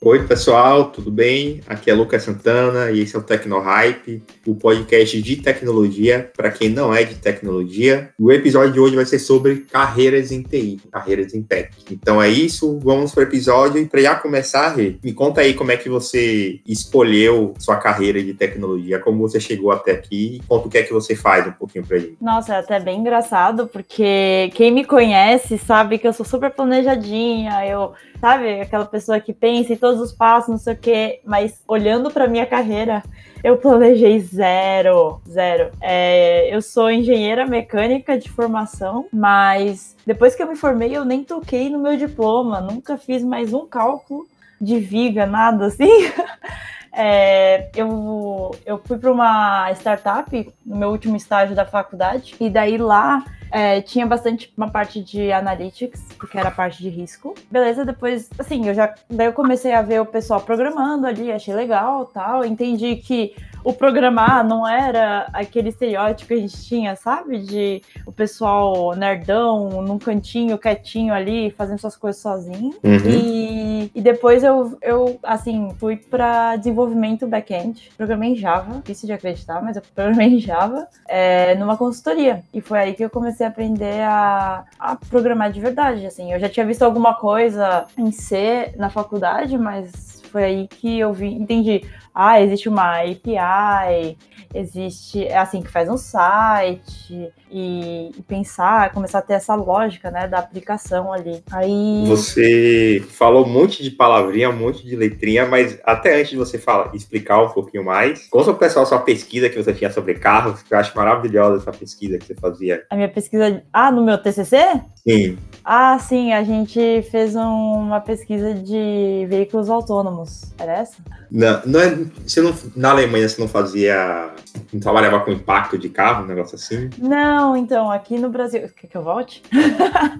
Oi, pessoal, tudo bem? Aqui é Lucas Santana e esse é o Tecnohype, o podcast de tecnologia para quem não é de tecnologia. O episódio de hoje vai ser sobre carreiras em TI, carreiras em tech. Então é isso, vamos para o episódio e para já começar, Rê, me conta aí como é que você escolheu sua carreira de tecnologia, como você chegou até aqui e conta o que é que você faz um pouquinho para gente. Nossa, é até bem engraçado, porque quem me conhece sabe que eu sou super planejadinha, eu sabe? Aquela pessoa que pensa em todos os passos, não sei o quê, mas olhando para minha carreira, eu planejei zero, zero. É, eu sou engenheira mecânica de formação, mas depois que eu me formei, eu nem toquei no meu diploma, nunca fiz mais um cálculo de viga, nada assim. É, eu, eu fui para uma startup no meu último estágio da faculdade, e daí lá é, tinha bastante uma parte de analytics, porque era a parte de risco. Beleza, depois, assim, eu já. Daí eu comecei a ver o pessoal programando ali, achei legal tal. Entendi que o programar não era aquele estereótipo que a gente tinha, sabe? De o pessoal nerdão, num cantinho, quietinho ali, fazendo suas coisas sozinho. Uhum. E, e depois eu, eu, assim, fui para desenvolvimento back-end. Programei em Java, difícil de acreditar, mas eu programei em Java, é, numa consultoria. E foi aí que eu comecei a aprender a, a programar de verdade, assim. Eu já tinha visto alguma coisa em C na faculdade, mas foi aí que eu vi, entendi ah, existe uma API, existe, é assim que faz um site e, e, pensar, começar a ter essa lógica, né, da aplicação ali. Aí você falou um monte de palavrinha, um monte de letrinha, mas até antes de você falar, explicar um pouquinho mais, conta pro pessoal sua pesquisa que você tinha sobre carros, que eu acho maravilhosa essa pesquisa que você fazia. A minha pesquisa, ah, no meu TCC? Sim. Ah, sim, a gente fez um, uma pesquisa de veículos autônomos. Era essa? Não, não é, você não, na Alemanha você não fazia. Não trabalhava com impacto de carro, um negócio assim? Não, então, aqui no Brasil. Quer que eu volte?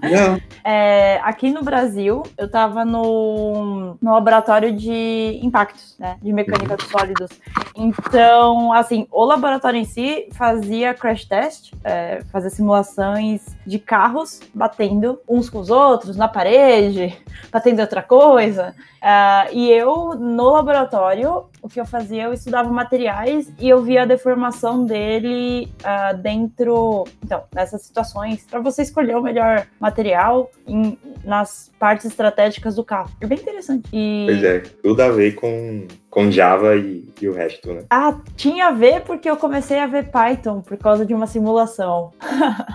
Não. é, aqui no Brasil, eu estava no, no laboratório de impactos, né? De mecânica dos sólidos. Então, assim, o laboratório em si fazia crash test, é, fazia simulações de carros batendo uns com os outros, na parede, batendo outra coisa. Uh, e eu, no laboratório, o que eu fazia, eu estudava materiais e eu via a deformação dele uh, dentro, então, nessas situações, para você escolher o melhor material em, nas partes estratégicas do carro. É bem interessante. E... Pois é, tudo a ver com, com Java e, e o resto, né? Ah, tinha a ver porque eu comecei a ver Python por causa de uma simulação.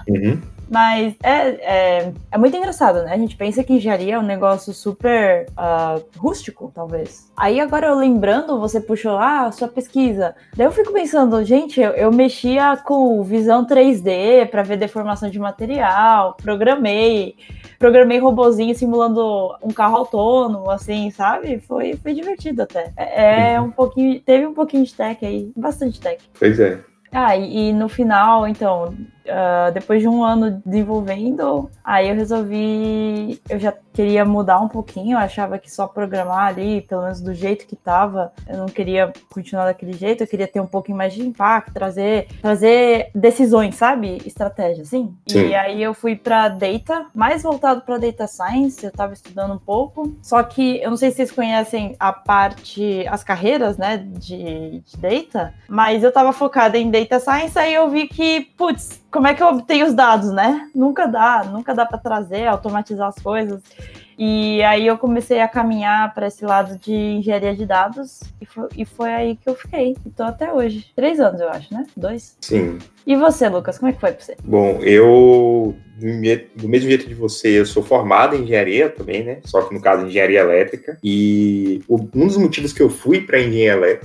Uhum. Mas é, é, é, muito engraçado, né? A gente pensa que engenharia é um negócio super uh, rústico, talvez. Aí agora eu lembrando, você puxou, ah, sua pesquisa. Daí eu fico pensando, gente, eu, eu mexia com visão 3D para ver deformação de material, programei, programei robozinho simulando um carro autônomo, assim, sabe? Foi, foi divertido até. É, é um pouquinho, teve um pouquinho de tech aí, bastante tech. Pois é. Ah, e, e no final, então, uh, depois de um ano desenvolvendo, aí eu resolvi, eu já queria mudar um pouquinho, eu achava que só programar ali, pelo menos do jeito que tava, eu não queria continuar daquele jeito, eu queria ter um pouquinho mais de impacto, trazer, trazer decisões, sabe? Estratégia, assim. Sim. E aí eu fui para data, mais voltado para data science, eu tava estudando um pouco, só que eu não sei se vocês conhecem a parte, as carreiras, né, de, de data, mas eu tava focada em data science, aí eu vi que, putz, como é que eu obtenho os dados, né? Nunca dá, nunca dá para trazer, automatizar as coisas. E aí eu comecei a caminhar para esse lado de engenharia de dados e foi, e foi aí que eu fiquei. E tô até hoje. Três anos, eu acho, né? Dois? Sim. E você, Lucas, como é que foi para você? Bom, eu do mesmo jeito de você, eu sou formado em engenharia também, né? Só que no caso, engenharia elétrica. E um dos motivos que eu fui para engenharia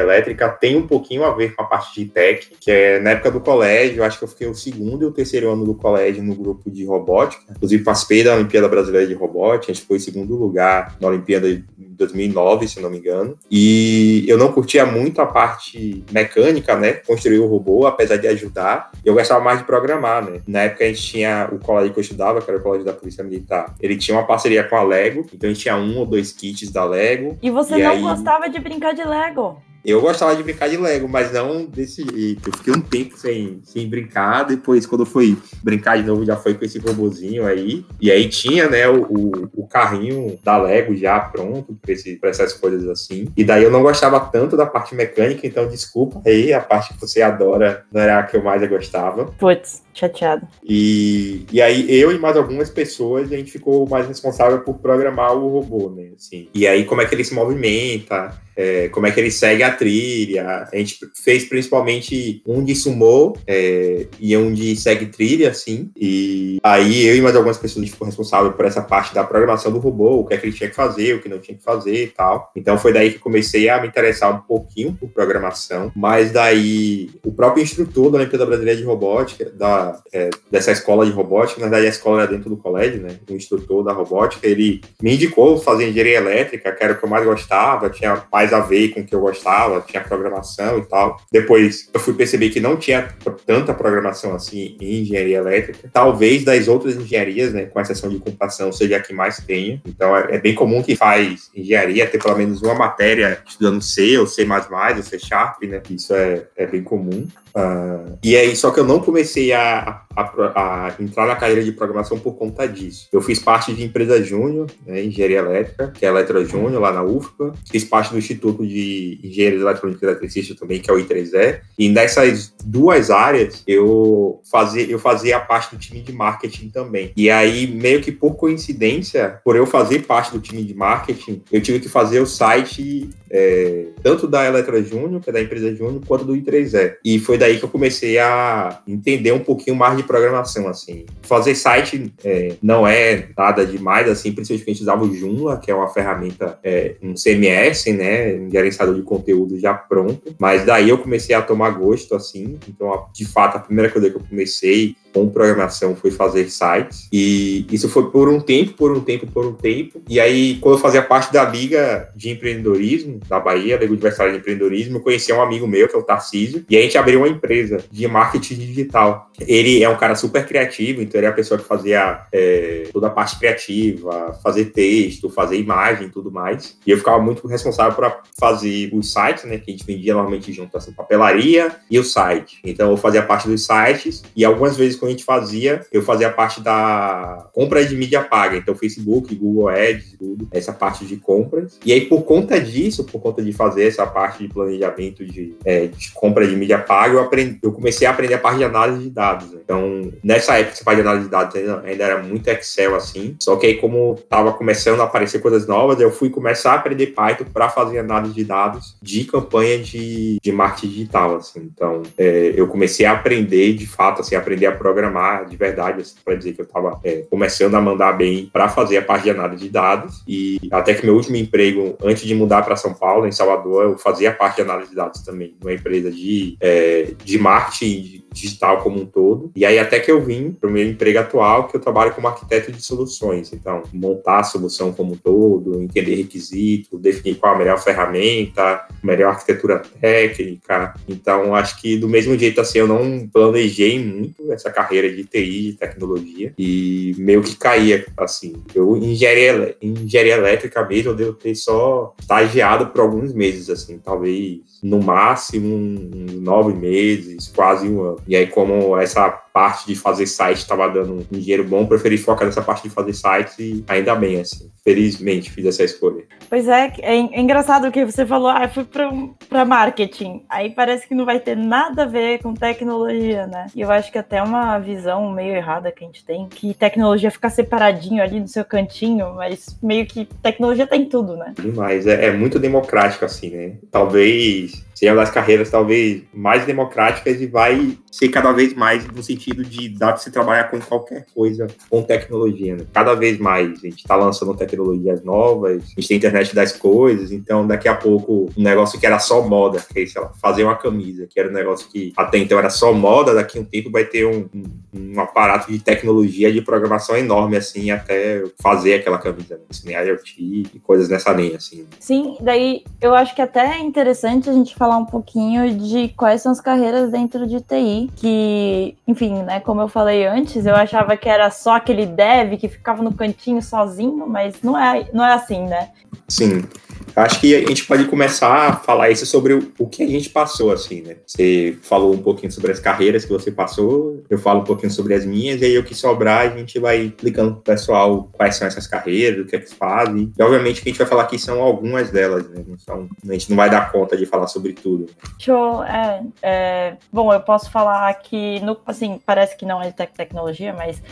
elétrica tem um pouquinho a ver com a parte de tech, que é na época do colégio, eu acho que eu fiquei o segundo e o terceiro ano do colégio no grupo de robótica. Inclusive, participei da Olimpíada Brasileira de Robótica, a gente foi em segundo lugar na Olimpíada de 2009, se não me engano. E eu não curtia muito a parte mecânica, né? Construir o robô, apesar de ajudar. Eu gostava mais de programar, né? Na época a gente tinha o colégio que eu estudava, que era o colégio da Polícia Militar. Ele tinha uma parceria com a Lego, então a gente tinha um ou dois kits da Lego. E você e não aí... gostava de brincar de Lego? Eu gostava de brincar de Lego, mas não desse jeito. Eu fiquei um tempo sem, sem brincar. Depois, quando eu fui brincar de novo, já foi com esse robozinho aí. E aí tinha, né, o, o, o carrinho da Lego já pronto para essas coisas assim. E daí eu não gostava tanto da parte mecânica, então desculpa aí, a parte que você adora não era a que eu mais gostava. Putz, chateado. E, e aí eu e mais algumas pessoas, a gente ficou mais responsável por programar o robô, né? Assim. E aí como é que ele se movimenta, é, como é que ele segue a trilha. A gente fez principalmente um de sumô é, e um de segue trilha, assim. E aí eu e mais algumas pessoas ficou responsável por essa parte da programação do robô, o que é que ele tinha que fazer, o que não tinha que fazer e tal. Então foi daí que comecei a me interessar um pouquinho por programação. Mas daí o próprio instrutor da Olimpíada Brasileira de Robótica, da, é, dessa escola de robótica, na verdade a escola era dentro do colégio, né? O instrutor da robótica, ele me indicou fazer engenharia elétrica, que era o que eu mais gostava, tinha mais mais a ver com o que eu gostava, tinha programação e tal. Depois eu fui perceber que não tinha tanta programação assim em engenharia elétrica. Talvez das outras engenharias, né, com exceção de computação, seja a que mais tenha. Então é, é bem comum que faz engenharia ter pelo menos uma matéria estudando C ou C++ ou C Sharp, né? Isso é, é bem comum. Uh, e aí, só que eu não comecei a, a, a, entrar na carreira de programação por conta disso. Eu fiz parte de empresa júnior, né, engenharia elétrica, que é a Eletro Júnior, lá na UFPA. Fiz parte do Instituto de Engenharia Eletrônica e Eletricista também, que é o I3E. E nessas duas áreas, eu fazia, eu fazia parte do time de marketing também. E aí, meio que por coincidência, por eu fazer parte do time de marketing, eu tive que fazer o site é, tanto da Eletro Júnior, que é da empresa Júnior, quanto do I3E. E foi daí que eu comecei a entender um pouquinho mais de programação, assim. Fazer site é, não é nada demais, assim, principalmente a gente usava o Joomla, que é uma ferramenta, é, um CMS, né, um gerenciador de conteúdo já pronto, mas daí eu comecei a tomar gosto, assim, então, de fato, a primeira coisa que eu comecei com programação foi fazer sites. E isso foi por um tempo, por um tempo, por um tempo. E aí, quando eu fazia parte da Liga de Empreendedorismo da Bahia, Liga Universitária de Empreendedorismo, eu conheci um amigo meu, que é o Tarcísio, e a gente abriu uma empresa de marketing digital. Ele é um cara super criativo, então ele é a pessoa que fazia é, toda a parte criativa, fazer texto, fazer imagem e tudo mais. E eu ficava muito responsável por fazer os sites, né, que a gente vendia normalmente junto, assim, papelaria e o site. Então eu fazia parte dos sites e algumas vezes que a gente fazia, eu fazia parte da compra de mídia paga, então Facebook, Google Ads, tudo, essa parte de compras. E aí, por conta disso, por conta de fazer essa parte de planejamento de, é, de compra de mídia paga, eu, aprendi, eu comecei a aprender a parte de análise de dados. Né? Então, nessa época, parte de análise de dados ainda, era muito Excel assim, só que aí, como estava começando a aparecer coisas novas, eu fui começar a aprender Python para fazer análise de dados de campanha de, de marketing digital. Assim. Então, é, eu comecei a aprender, de fato, assim, aprender a programar de verdade, assim, para dizer que eu estava é, começando a mandar bem para fazer a parte de análise de dados. E até que meu último emprego, antes de mudar para São Paulo, em Salvador, eu fazia parte de análise de dados também, numa empresa de, é, de marketing digital como um todo. E aí até que eu vim para o meu emprego atual, que eu trabalho como arquiteto de soluções. Então, montar a solução como um todo, entender requisitos, definir qual a melhor ferramenta, melhor arquitetura técnica. Então, acho que do mesmo jeito assim, eu não planejei muito essa carreira de TI, de tecnologia, e meio que caía, assim. Eu, engenharia, engenharia elétrica mesmo, eu devo ter só estagiado por alguns meses, assim, talvez no máximo uns nove meses, quase um ano. E aí, como essa parte de fazer site estava dando um dinheiro bom, preferi focar nessa parte de fazer sites e ainda bem, assim. Felizmente fiz essa escolha. Pois é, é, é engraçado que você falou, ah, fui para marketing. Aí parece que não vai ter nada a ver com tecnologia, né? E eu acho que até uma visão meio errada que a gente tem, que tecnologia fica separadinho ali no seu cantinho, mas meio que tecnologia tem tudo, né? Demais, é, é muito democrático, assim, né? Talvez seja das carreiras talvez mais democráticas e vai ser cada vez mais no sentido de dar para você trabalhar com qualquer coisa com tecnologia. Né? Cada vez mais a gente está lançando tecnologias novas, a gente tem internet das coisas, então daqui a pouco um negócio que era só moda, que é, sei lá, fazer uma camisa, que era um negócio que até então era só moda, daqui a um tempo vai ter um, um, um aparato de tecnologia de programação enorme assim até fazer aquela camisa, né? assim, IoT e coisas nessa linha assim. Sim, daí eu acho que até é interessante a gente falar um pouquinho de quais são as carreiras dentro de TI, que, enfim, né, como eu falei antes, eu achava que era só aquele dev que ficava no cantinho sozinho, mas não é, não é assim, né? Sim. Acho que a gente pode começar a falar isso sobre o, o que a gente passou, assim, né? Você falou um pouquinho sobre as carreiras que você passou, eu falo um pouquinho sobre as minhas, e aí o que sobrar a gente vai explicando pro pessoal quais são essas carreiras, o que é que fazem. E obviamente o que a gente vai falar aqui são algumas delas, né? Então, a gente não vai dar conta de falar sobre tudo. Show, é, é, Bom, eu posso falar que, no, assim, parece que não é de tecnologia, mas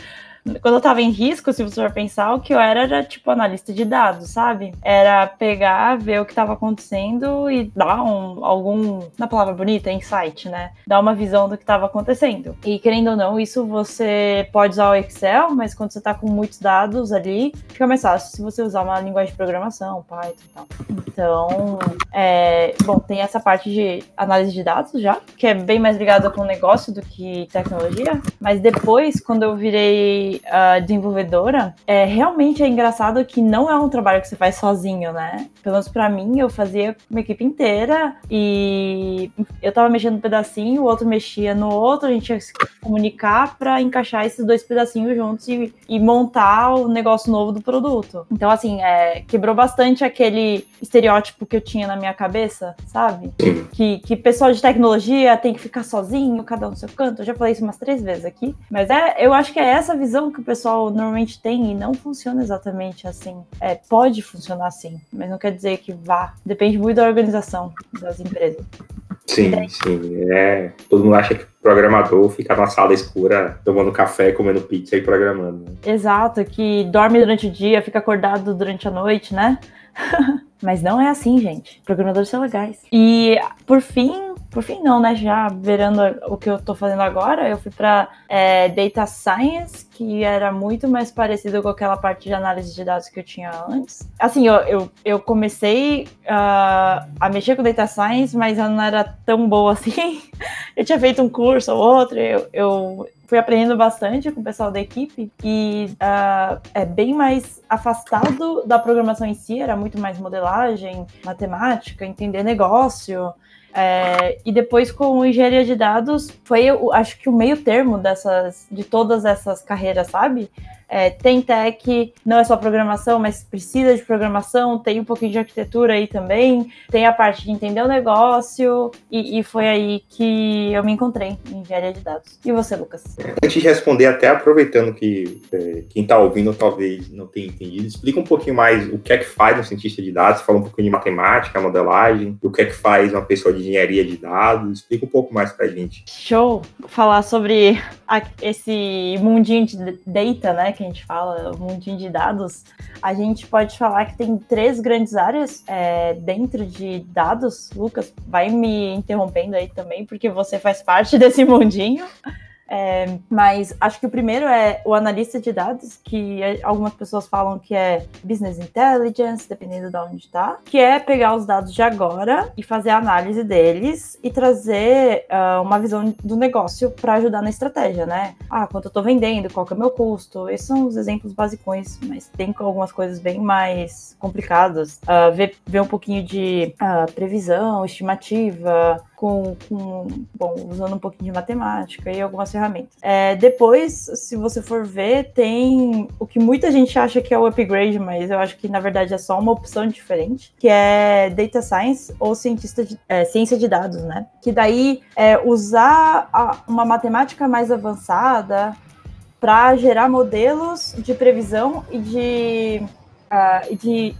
quando eu tava em risco, se você for pensar, o que eu era era tipo analista de dados, sabe? Era pegar, ver o que tava acontecendo e dar um, algum, na palavra bonita, insight, né? Dar uma visão do que tava acontecendo. E querendo ou não, isso você pode usar o Excel, mas quando você tá com muitos dados ali, fica mais fácil se você usar uma linguagem de programação, Python e tal. Então, é, bom, tem essa parte de análise de dados já, que é bem mais ligada com negócio do que tecnologia. Mas depois, quando eu virei uh, desenvolvedora, é, realmente é engraçado que não é um trabalho que você faz sozinho, né? Pelo menos pra mim, eu fazia uma equipe inteira e eu tava mexendo um pedacinho, o outro mexia no outro, a gente tinha que se comunicar para encaixar esses dois pedacinhos juntos e, e, montar o negócio novo do produto. Então, assim, é, quebrou bastante aquele estereótipo que eu tinha na minha cabeça, sabe? Que, que pessoal de tecnologia tem que ficar sozinho, cada um no seu canto. Eu já falei isso umas três vezes aqui. Mas é, eu acho que é essa visão visão que o pessoal normalmente tem e não funciona exatamente assim. É, pode funcionar assim, mas não quer dizer que vá. Depende muito da organização das empresas. Sim, sim. É, todo mundo acha que o programador fica na sala escura tomando café, comendo pizza e programando. Né? Exato, que dorme durante o dia, fica acordado durante a noite, né? Mas não é assim, gente. Programadores são legais. E, por fim, por fim não, né? Já verando o que eu tô fazendo agora, eu fui para é, Data Science, que era muito mais parecido com aquela parte de análise de dados que eu tinha antes. Assim, eu, eu, eu comecei uh, a mexer com Data Science, mas eu não era tão boa assim. eu tinha feito um curso ou outro, eu, eu fui aprendendo bastante com o pessoal da equipe e uh, é bem mais afastado da programação em si, era muito mais modelagem, matemática, entender negócio. É, e depois com engenharia de dados foi, eu, acho que o meio termo dessas, de todas essas carreiras, sabe? É, tem tech, não é só programação, mas precisa de programação, tem um pouquinho de arquitetura aí também, tem a parte de entender o negócio, e, e foi aí que eu me encontrei em engenharia de dados. E você, Lucas? Antes de responder, até aproveitando que é, quem está ouvindo talvez não tenha entendido, explica um pouquinho mais o que é que faz um cientista de dados, fala um pouquinho de matemática, modelagem, o que é que faz uma pessoa de engenharia de dados, explica um pouco mais pra gente. Show! Falar sobre a, esse mundinho de data, né, que a gente fala, o mundinho de dados, a gente pode falar que tem três grandes áreas é, dentro de dados. Lucas, vai me interrompendo aí também, porque você faz parte desse mundinho. É, mas acho que o primeiro é o analista de dados, que algumas pessoas falam que é business intelligence, dependendo de onde está, que é pegar os dados de agora e fazer a análise deles e trazer uh, uma visão do negócio para ajudar na estratégia, né? Ah, quanto eu estou vendendo, qual que é o meu custo. Esses são os exemplos basicões, mas tem algumas coisas bem mais complicadas. Uh, ver, ver um pouquinho de uh, previsão, estimativa, com, com, bom, usando um pouquinho de matemática e algumas ferramentas. É, depois, se você for ver, tem o que muita gente acha que é o upgrade, mas eu acho que na verdade é só uma opção diferente, que é data science ou cientista de, é, ciência de dados, né? Que daí é usar a, uma matemática mais avançada para gerar modelos de previsão e de, uh, de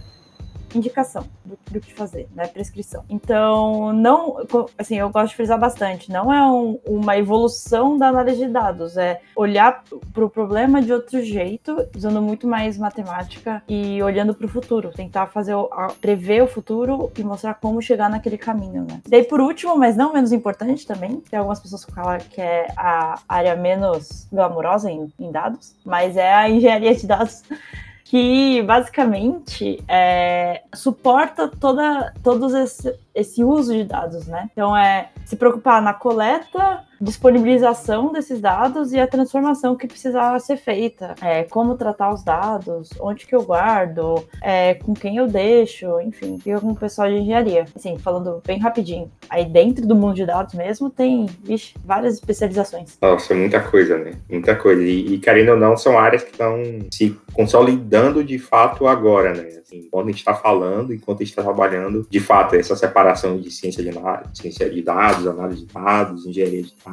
indicação do, do, que fazer, né? Prescrição. Então, não, assim, eu gosto de frisar bastante, não é um, uma evolução da análise de dados, é olhar para o problema de outro jeito, usando muito mais matemática e olhando para o futuro, tentar fazer, prever o futuro e mostrar como chegar naquele caminho, né? Daí, por último, mas não menos importante também, tem algumas pessoas que falam que é a área menos glamurosa em, em dados, mas é a engenharia de dados que basicamente é, suporta toda, todos esse, esse uso de dados, né? Então é se preocupar na coleta, disponibilização desses dados e a transformação que precisava ser feita. É, como tratar os dados, onde que eu guardo, é, com quem eu deixo, enfim, e o pessoal de engenharia. Assim, falando bem rapidinho. Aí dentro do mundo de dados mesmo tem, vixe, várias especializações. Nossa, muita coisa, né? Muita coisa. E, e querendo ou não, são áreas que estão se consolidando de fato agora, né? Assim, enquanto a gente está falando, enquanto a gente está trabalhando, de fato, essa separação de ciência de, ciência de dados, análise de dados, engenharia de dados,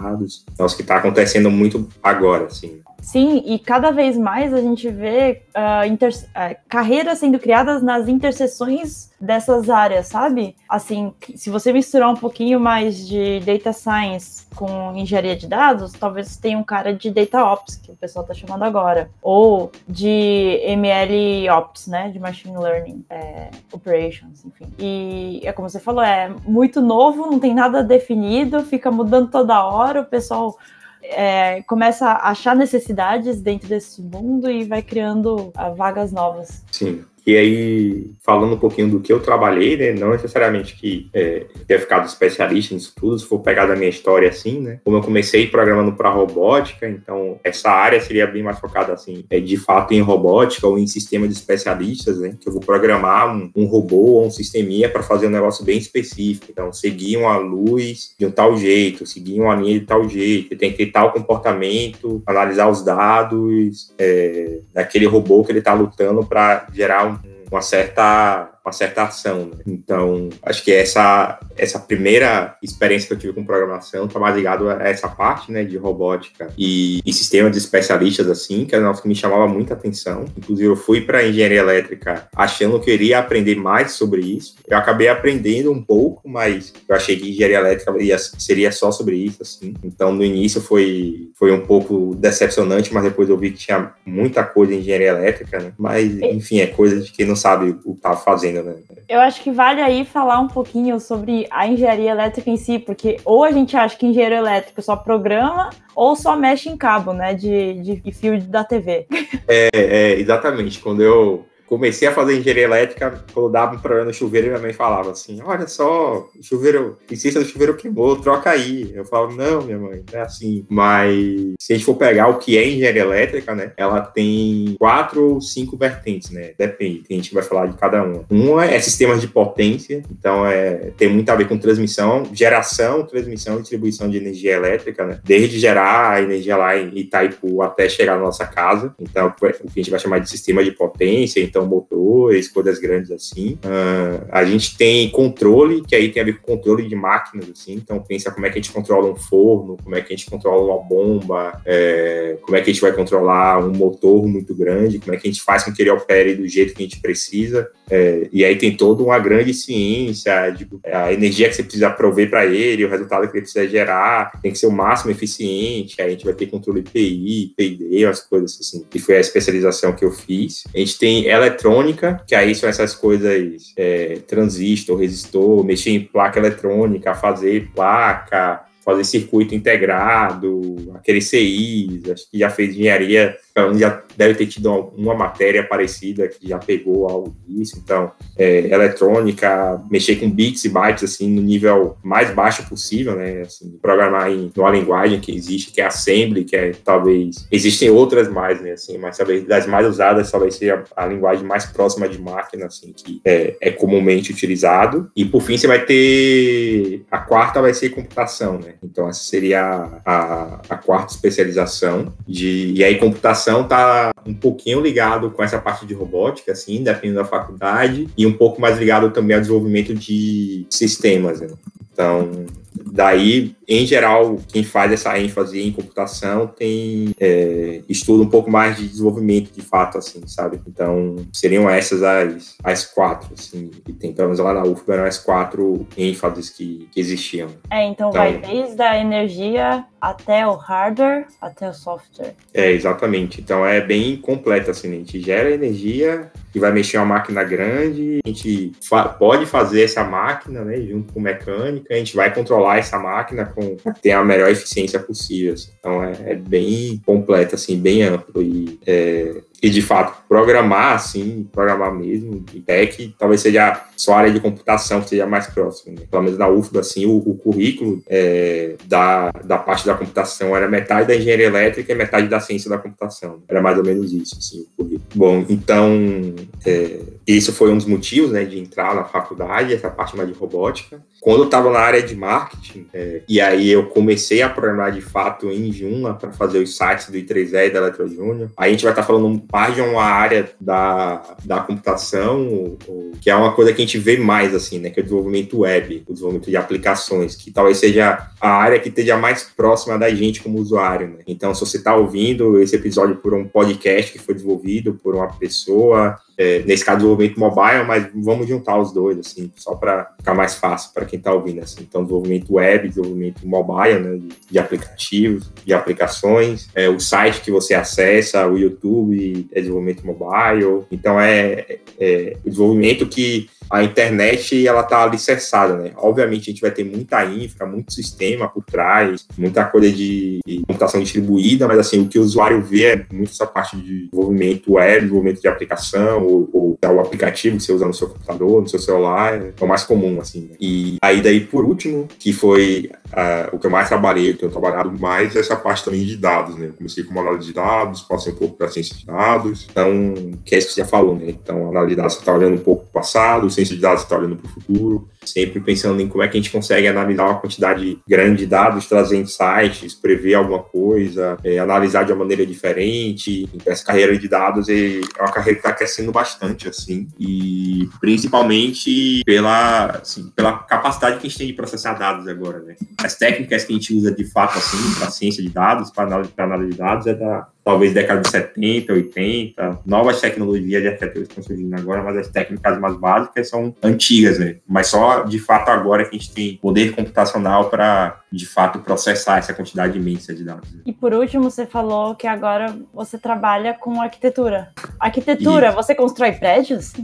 é o que está acontecendo muito agora, assim. Sim, e cada vez mais a gente vê uh, uh, carreiras sendo criadas nas interseções dessas áreas, sabe? Assim, se você misturar um pouquinho mais de data science com engenharia de dados, talvez tenha um cara de data ops, que o pessoal está chamando agora, ou de ML ops, né, de machine learning é, operations, enfim. E é como você falou, é muito novo, não tem nada definido, fica mudando toda hora, o pessoal é, começa a achar necessidades dentro desse mundo e vai criando uh, vagas novas. Sim. E aí, falando um pouquinho do que eu trabalhei, né? Não necessariamente que é, ter ficado especialista nisso tudo, se for pegar da minha história assim, né? Como eu comecei programando para robótica, então essa área seria bem mais focada assim, é, de fato em robótica ou em sistema de especialistas, né? Que eu vou programar um, um robô ou um sisteminha para fazer um negócio bem específico. Então, seguir uma luz de um tal jeito, seguir uma linha de tal jeito, tem que ter tal comportamento, analisar os dados é, daquele robô que ele está lutando para gerar um uma certa uma certa ação. Né? Então, acho que essa, essa primeira experiência que eu tive com programação está mais ligado a essa parte né, de robótica e, e sistemas de especialistas, assim, que é um que me chamava muita atenção. Inclusive, eu fui para engenharia elétrica achando que eu iria aprender mais sobre isso. Eu acabei aprendendo um pouco, mas eu achei que engenharia elétrica ia, seria só sobre isso, assim. Então, no início foi, foi um pouco decepcionante, mas depois eu vi que tinha muita coisa em engenharia elétrica, né? Mas, enfim, é coisa de quem não sabe o que tá fazendo né? Eu acho que vale aí falar um pouquinho sobre a engenharia elétrica em si, porque ou a gente acha que engenheiro elétrico só programa ou só mexe em cabo, né, de, de fio da TV. É, é, exatamente. Quando eu comecei a fazer engenharia elétrica, quando dava um problema no chuveiro, minha mãe falava assim: Olha só, o chuveiro, a ciência do chuveiro queimou, troca aí. Eu falava: Não, minha mãe, não é assim. Mas se a gente for pegar o que é engenharia elétrica, né, ela tem quatro ou cinco vertentes, né? Depende, a gente vai falar de cada uma. Uma é sistemas de potência, então é, tem muito a ver com transmissão, geração, transmissão e distribuição de energia elétrica, né? Desde gerar a energia lá em Itaipu até chegar na nossa casa. Então, o que a gente vai chamar de sistema de potência. Então, motores, coisas grandes assim. Uh, a gente tem controle, que aí tem a ver com controle de máquinas, assim. Então, pensa como é que a gente controla um forno, como é que a gente controla uma bomba, é, como é que a gente vai controlar um motor muito grande, como é que a gente faz com que ele opere do jeito que a gente precisa. É, e aí tem toda uma grande ciência, de, a energia que você precisa prover para ele, o resultado que ele precisa gerar, tem que ser o máximo eficiente. Aí a gente vai ter controle PI, PID, as coisas assim, que foi a especialização que eu fiz. A gente tem ela eletrônica, que aí são essas coisas, é, transistor, resistor, mexer em placa eletrônica, fazer placa, fazer circuito integrado, aqueles CIs, acho que já fez engenharia então, já deve ter tido uma matéria parecida que já pegou algo disso. Então, é, eletrônica, mexer com bits e bytes, assim, no nível mais baixo possível, né? Assim, programar em uma linguagem que existe, que é Assembly, que é talvez... Existem outras mais, né? Assim, mas talvez das mais usadas, talvez seja a, linguagem mais próxima de máquina, assim, que é, é comumente utilizado. E, por fim, você vai ter... A quarta vai ser computação, né? Então, essa seria a, a, a quarta especialização. De, e aí, computação computação está um pouquinho ligado com essa parte de robótica, assim, dependendo da faculdade, e um pouco mais ligado também ao desenvolvimento de sistemas. Né? Então, daí, em geral, quem faz essa ênfase em computação tem é, estuda um pouco mais de desenvolvimento de fato, assim, sabe? Então, seriam essas as, as quatro, assim, que tem, pelo menos lá na UFBA eram as quatro ênfases que, que existiam. É, então, então vai desde a energia até o hardware, até o software. É, exatamente. Então é bem completo, assim, né? a gente gera energia e vai mexer uma máquina grande, a gente fa pode fazer essa máquina, né, junto com mecânica, a gente vai controlar essa máquina com ter a melhor eficiência possível. Assim. Então é, é, bem completo, assim, bem amplo e é, e de fato programar assim, programar mesmo, de tech, talvez seja só a área de computação que seja mais próximo. Né? Pelo menos na UFBA, assim, o, o currículo é, da, da parte da computação era metade da engenharia elétrica e metade da ciência da computação. Era mais ou menos isso, assim, o currículo. Bom, então, é, isso foi um dos motivos, né, de entrar na faculdade, essa parte mais de robótica. Quando eu estava na área de marketing, é, e aí eu comecei a programar de fato em Joomla para fazer os sites do I3E e da Eletro Júnior, a gente vai estar tá falando de uma área da, da computação, que é uma coisa que a gente vê mais, assim, né, que é o desenvolvimento web, o desenvolvimento de aplicações, que talvez seja a área que esteja mais próxima da gente como usuário, né? Então, se você está ouvindo esse episódio por um podcast que foi desenvolvido por uma pessoa, é, nesse caso, desenvolvimento mobile, mas vamos juntar os dois, assim, só para ficar mais fácil para quem está ouvindo, assim. Então, desenvolvimento web, desenvolvimento mobile, né, de, de aplicativos, de aplicações, é, o site que você acessa, o YouTube, é desenvolvimento mobile. Então, é, é o desenvolvimento que a internet ela está alicerçada, né? Obviamente a gente vai ter muita infra, muito sistema por trás, muita coisa de computação distribuída, mas assim, o que o usuário vê é muito essa parte de desenvolvimento web, desenvolvimento de aplicação, ou, ou o aplicativo que você usa no seu computador, no seu celular, é o mais comum, assim. Né? E aí daí, por último, que foi uh, o que eu mais trabalhei, que eu trabalhado mais, é essa parte também de dados, né? Eu comecei com análise de dados, passei um pouco para ciência de dados, então, que é isso que você já falou, né? Então, análise de dados você está olhando um pouco para o passado, ciência de dados está olhando para o futuro, sempre pensando em como é que a gente consegue analisar uma quantidade grande de dados, trazer insights, prever alguma coisa, é, analisar de uma maneira diferente. Então, essa carreira de dados é uma carreira que está crescendo bastante, assim, e principalmente pela, assim, pela capacidade que a gente tem de processar dados agora, né? As técnicas que a gente usa de fato, assim, para ciência de dados, para análise, análise de dados, é da talvez década de 70, 80, novas tecnologias de arquitetura estão surgindo agora, mas as técnicas mais básicas são antigas, né? Mas só de fato agora que a gente tem poder computacional para de fato processar essa quantidade imensa de dados. E por último, você falou que agora você trabalha com arquitetura. Arquitetura, Isso. você constrói prédios?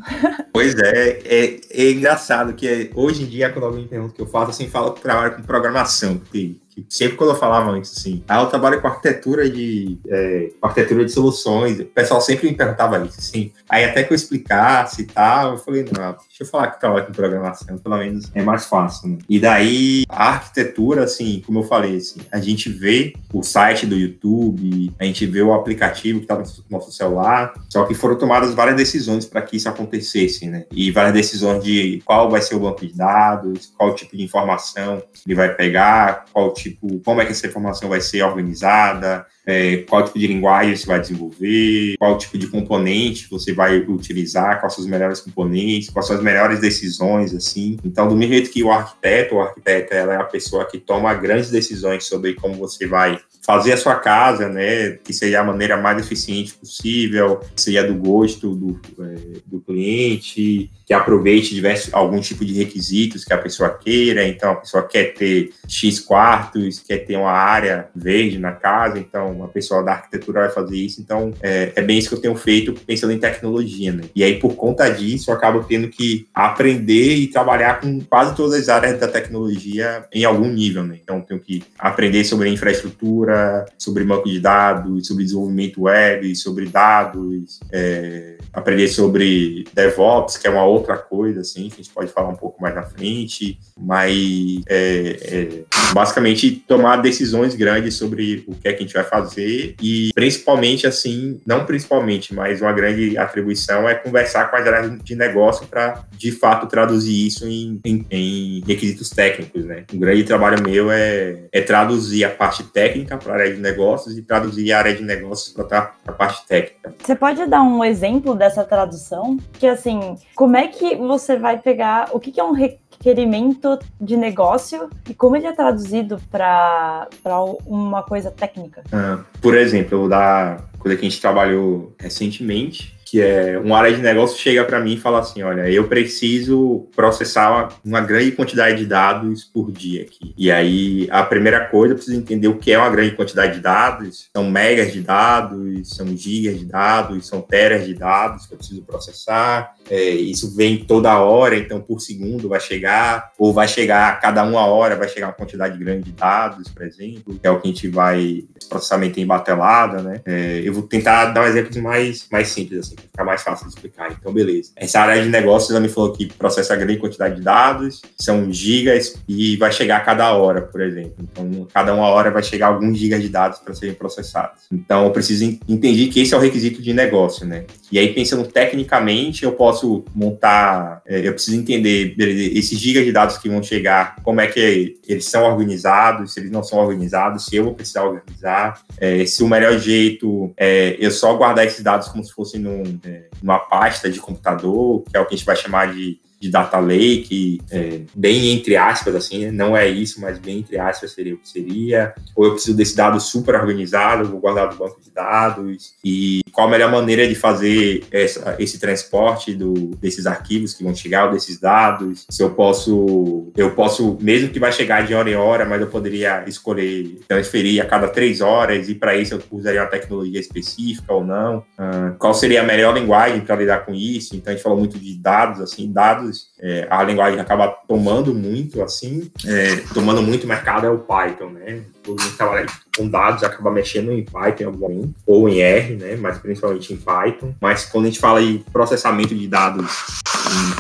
Pois é, é, é engraçado que hoje em dia, quando alguém pergunta o que eu faço, assim, fala que trabalho com programação, porque sempre quando eu falava isso, assim, ah, eu trabalho com arquitetura de é, arquitetura de soluções, o pessoal sempre me perguntava isso, assim. Aí até que eu explicasse e tal, eu falei, não, deixa eu falar que trabalho com programação, pelo menos é mais fácil, né? E daí, a arquitetura, assim, como eu falei, assim, a gente vê o site do YouTube, a gente vê o aplicativo que está no nosso celular, só que foram tomadas várias decisões para que isso acontecesse, né? E várias decisões de qual vai ser o banco de dados, qual tipo de informação ele vai pegar, qual tipo tipo, como é que essa informação vai ser organizada, é, qual tipo de linguagem você vai desenvolver, qual tipo de componente você vai utilizar, quais são os melhores componentes, quais são as melhores decisões, assim. Então, do mesmo jeito que o arquiteto, o arquiteto, ela é a pessoa que toma grandes decisões sobre como você vai fazer a sua casa, né, que seja a maneira mais eficiente possível, que seja do gosto do, é, do cliente, que aproveite diversos, algum tipo de requisitos que a pessoa queira. Então, a pessoa quer ter X quartos, quer ter uma área verde na casa, então uma pessoa da arquitetura vai fazer isso. Então, é, é bem isso que eu tenho feito pensando em tecnologia, né? E aí, por conta disso, eu acabo tendo que aprender e trabalhar com quase todas as áreas da tecnologia em algum nível, né? Então, tenho que aprender sobre infraestrutura, sobre banco de dados, sobre desenvolvimento web, sobre dados, é, aprender sobre DevOps, que é uma outra coisa, assim, que a gente pode falar um pouco mais na frente, mas é, é, basicamente tomar decisões grandes sobre o que é que a gente vai fazer e principalmente, assim, não principalmente, mas uma grande atribuição é conversar com as áreas de negócio para, de fato, traduzir isso em, em, em, requisitos técnicos, né? Um grande trabalho meu é, é traduzir a parte técnica para a área de negócios e traduzir a área de negócios para a parte técnica. Você pode dar um exemplo dessa tradução? Que, assim, como é que você vai pegar, o que, que é um requerimento de negócio e como ele é traduzido para uma coisa técnica? Ah, por exemplo, da coisa que a gente trabalhou recentemente, que é uma área de negócio chega para mim e fala assim, olha, eu preciso processar uma grande quantidade de dados por dia aqui. E aí, a primeira coisa, eu preciso entender o que é uma grande quantidade de dados. São megas de dados, são gigas de dados, são teras de dados que eu preciso processar. É, isso vem toda hora, então por segundo vai chegar, ou vai chegar a cada uma hora, vai chegar uma quantidade grande de dados, por exemplo, que é o que a gente vai, processamento em batelada, né? É, eu vou tentar dar um exemplo mais, mais simples, assim, ficar mais fácil de explicar. Então, beleza. Essa área de negócios, ela me falou que processa grande quantidade de dados, são gigas, e vai chegar a cada hora, por exemplo. Então, cada uma hora vai chegar alguns gigas de dados para serem processados. Então, eu preciso entender que esse é o requisito de negócio, né? E aí, pensando tecnicamente, eu posso montar, é, eu preciso entender esses gigas de dados que vão chegar, como é que eles são organizados, se eles não são organizados, se eu vou precisar organizar, é, se o melhor jeito é eu só guardar esses dados como se fosse num, é, numa pasta de computador, que é o que a gente vai chamar de de data lake, é, bem entre aspas, assim, né? não é isso, mas bem entre aspas seria o que seria. Ou eu preciso desse dado super organizado, vou guardar no banco de dados. E qual a melhor maneira de fazer essa, esse transporte do, desses arquivos que vão chegar, ou desses dados. Se eu posso, eu posso, mesmo que vai chegar de hora em hora, mas eu poderia escolher transferir a cada três horas, e para isso eu usaria uma tecnologia específica ou não. Uh, qual seria a melhor linguagem para lidar com isso? Então a gente falou muito de dados, assim, dados dados, é, a linguagem acaba tomando muito, assim, é, tomando muito mercado é o Python, né? Todo mundo trabalha com dados acaba mexendo em Python em algum momento, ou em R, né? Mas principalmente em Python. Mas quando a gente fala em processamento de dados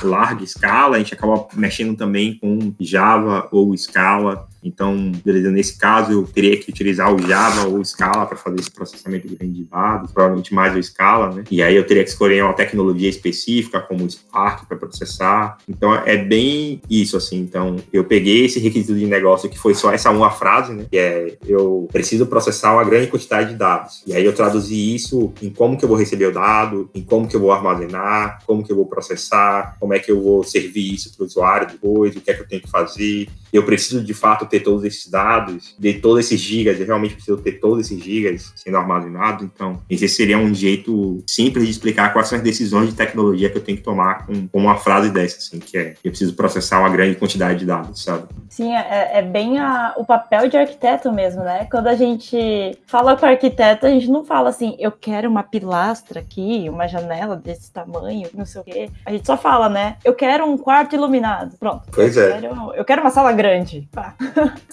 em larga escala, a gente acaba mexendo também com Java ou Scala. Então, beleza, nesse caso eu teria que utilizar o Java ou Scala para fazer esse processamento grande de dados, provavelmente mais o Scala, né? E aí eu teria que escolher uma tecnologia específica, como o Spark, para processar. Então, é bem isso, assim. Então, eu peguei esse requisito de negócio que foi só essa uma frase, né? Que é, eu preciso processar uma grande quantidade de dados. E aí eu traduzi isso em como que eu vou receber o dado, em como que eu vou armazenar, como que eu vou processar, como é que eu vou servir isso para o usuário depois, o que é que eu tenho que fazer. Eu preciso, de fato, ter todos esses dados, de todos esses gigas, eu realmente preciso ter todos esses gigas sendo armazenados. Então, esse seria um jeito simples de explicar quais são as decisões de tecnologia que eu tenho que tomar com, com uma frase dessa, assim, que é eu preciso processar uma grande quantidade de dados, sabe? Sim, é, é bem a, o papel de arquiteto mesmo, né? Quando a gente fala com arquiteto, a gente não fala assim, eu quero uma pilastra aqui, uma janela desse tamanho, não sei o quê. A gente só fala, né? Eu quero um quarto iluminado. Pronto. Pois eu é. Quero, eu quero uma sala grande grande. Pá.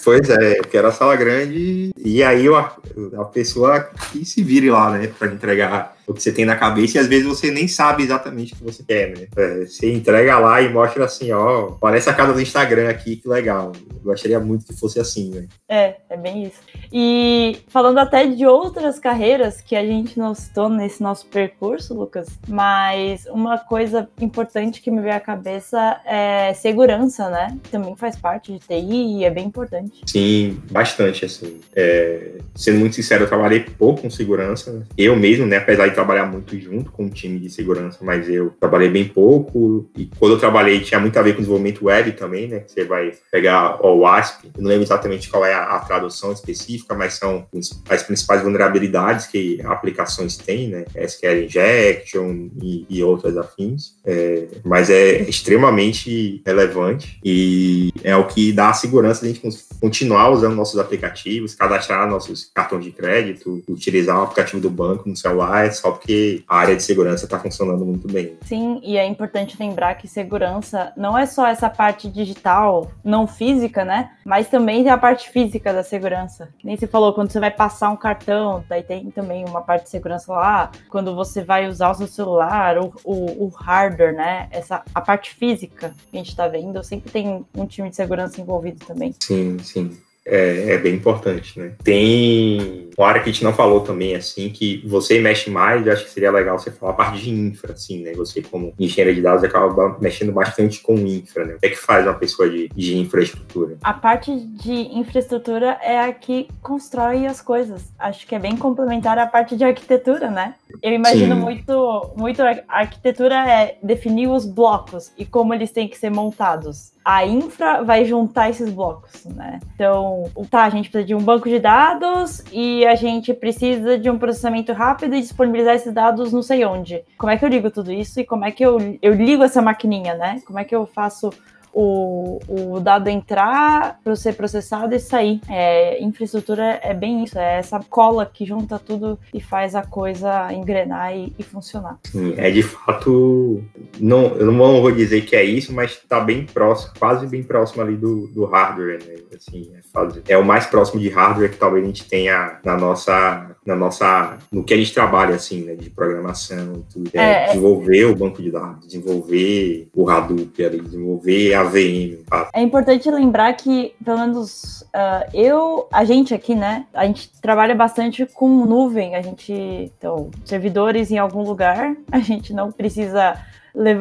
Pois é, eu quero a sala grande e aí a, a pessoa que se vire lá, né, para entregar o que você tem na cabeça e às vezes você nem sabe exatamente o que você quer, né? É, você entrega lá e mostra assim, ó, parece a casa do Instagram aqui, que legal. Eu gostaria muito que fosse assim, né? É, é bem isso. E falando até de outras carreiras que a gente não citou nesse nosso percurso, Lucas, mas uma coisa importante que me veio à cabeça é segurança, né? Também faz parte de TI e é bem importante. Sim, bastante, assim. É, sendo muito sincero, eu trabalhei pouco com segurança. Né? Eu mesmo, né, apesar de trabalhar muito junto com o time de segurança, mas eu trabalhei bem pouco. E quando eu trabalhei, tinha muito a ver com desenvolvimento web também, né? Você vai pegar o WASP, eu não lembro exatamente qual é a, a tradução específica, mas são as principais vulnerabilidades que aplicações têm, né? SQL Injection e, e outras afins. É, mas é extremamente relevante e é o que dá a segurança de a gente continuar usando nossos aplicativos, cadastrar nossos cartões de crédito, utilizar o aplicativo do banco no celular, só porque a área de segurança está funcionando muito bem. Sim, e é importante lembrar que segurança não é só essa parte digital, não física, né? Mas também tem a parte física da segurança. Nem se falou, quando você vai passar um cartão, daí tem também uma parte de segurança lá. Quando você vai usar o seu celular, o, o, o hardware, né? Essa, a parte física que a gente está vendo, sempre tem um time de segurança envolvido também. Sim, sim é, é, bem importante, né? Tem uma área que a gente não falou também, assim, que você mexe mais, acho que seria legal você falar a parte de infra, assim, né? Você, como engenheiro de dados, acaba mexendo bastante com infra, né? O que é que faz uma pessoa de, de infraestrutura? A parte de infraestrutura é a que constrói as coisas. Acho que é bem complementar à parte de arquitetura, né? Eu imagino muito, muito a arquitetura é definir os blocos e como eles têm que ser montados. A infra vai juntar esses blocos, né? Então, tá, a gente precisa de um banco de dados e a gente precisa de um processamento rápido e disponibilizar esses dados não sei onde. Como é que eu ligo tudo isso e como é que eu, eu ligo essa maquininha, né? Como é que eu faço o, o dado entrar para ser processado e sair. É, infraestrutura é bem isso, é essa cola que junta tudo e faz a coisa engrenar e, e funcionar. Sim, é de fato, não, eu não vou dizer que é isso, mas está bem próximo, quase bem próximo ali do, do hardware, né? Assim, é, é o mais próximo de hardware que talvez a gente tenha na nossa na nossa no que a gente trabalha assim né de programação tudo é, é, é. desenvolver o banco de dados desenvolver o Hadoop ali, desenvolver a VM tá? é importante lembrar que pelo menos uh, eu a gente aqui né a gente trabalha bastante com nuvem a gente então servidores em algum lugar a gente não precisa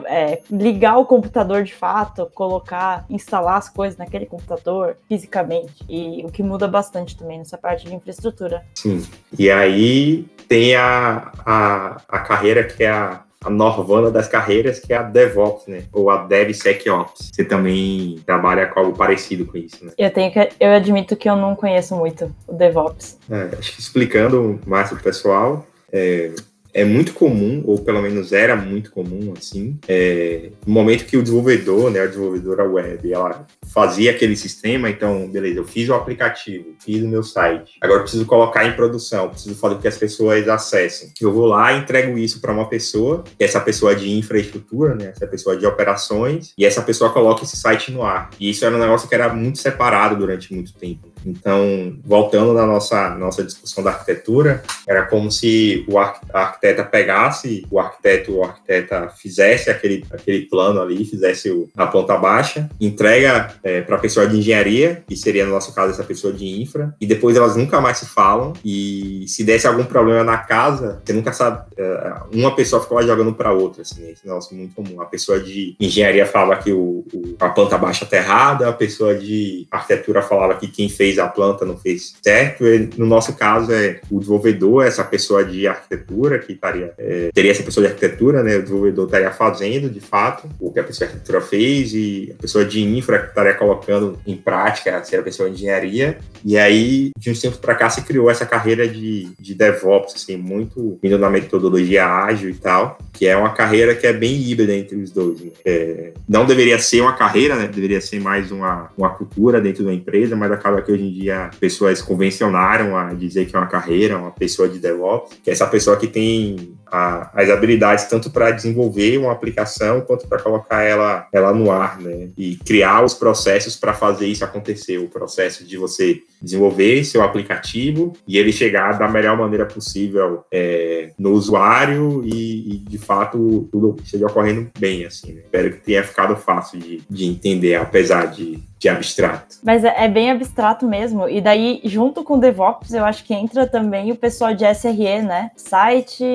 é, ligar o computador de fato, colocar, instalar as coisas naquele computador fisicamente. E o que muda bastante também nessa parte de infraestrutura. Sim. E aí tem a, a, a carreira que é a a Norvana das carreiras, que é a DevOps, né? Ou a DevSecOps. Você também trabalha com algo parecido com isso, né? Eu tenho que, eu admito que eu não conheço muito o DevOps. É, acho que explicando mais para o pessoal, é, é muito comum, ou pelo menos era muito comum, assim, é, no momento que o desenvolvedor, né, a desenvolvedora web, ela fazia aquele sistema, então, beleza, eu fiz o aplicativo, fiz o meu site, agora preciso colocar em produção, preciso fazer com que as pessoas acessem. Eu vou lá entrego isso para uma pessoa, é essa pessoa de infraestrutura, né, essa pessoa de operações, e essa pessoa coloca esse site no ar. E isso era um negócio que era muito separado durante muito tempo. Então, voltando na nossa, nossa discussão da arquitetura, era como se o arquiteta pegasse, o arquiteto ou arquiteta fizesse aquele, aquele plano ali, fizesse o, a planta baixa, entrega é, para a pessoa de engenharia, que seria no nosso caso essa pessoa de infra, e depois elas nunca mais se falam. E se desse algum problema na casa, você nunca sabe. É, uma pessoa ficava jogando para outra, assim, esse negócio muito comum. A pessoa de engenharia falava que o, o a planta baixa está errada, a pessoa de arquitetura falava que quem fez fez a planta não fez certo. Ele, no nosso caso, é o desenvolvedor, essa pessoa de arquitetura, que estaria, é, teria essa pessoa de arquitetura, né? O desenvolvedor estaria fazendo, de fato, o que a pessoa de arquitetura fez, e a pessoa de infra estaria colocando em prática, seria a pessoa de engenharia. E aí, de uns tempos para cá, se criou essa carreira de, de DevOps, assim, muito vindo na metodologia ágil e tal, que é uma carreira que é bem híbrida entre os dois. Né? É, não deveria ser uma carreira, né? Deveria ser mais uma, uma cultura dentro da empresa, mas acaba que hoje em dia pessoas convencionaram a dizer que é uma carreira, uma pessoa de DevOps, que é essa pessoa que tem a, as habilidades tanto para desenvolver uma aplicação quanto para colocar ela, ela no ar, né? E criar os processos para fazer isso acontecer. O processo de você desenvolver seu aplicativo e ele chegar da melhor maneira possível é, no usuário e, e, de fato tudo esteja ocorrendo bem, assim. Né? Espero que tenha ficado fácil de, de entender, apesar de de abstrato. Mas é, é, bem abstrato mesmo. E daí, junto com DevOps, eu acho que entra também o pessoal de SRE, né? Site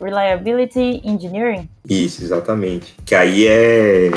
Reliability Engineering. Isso, exatamente. Que aí é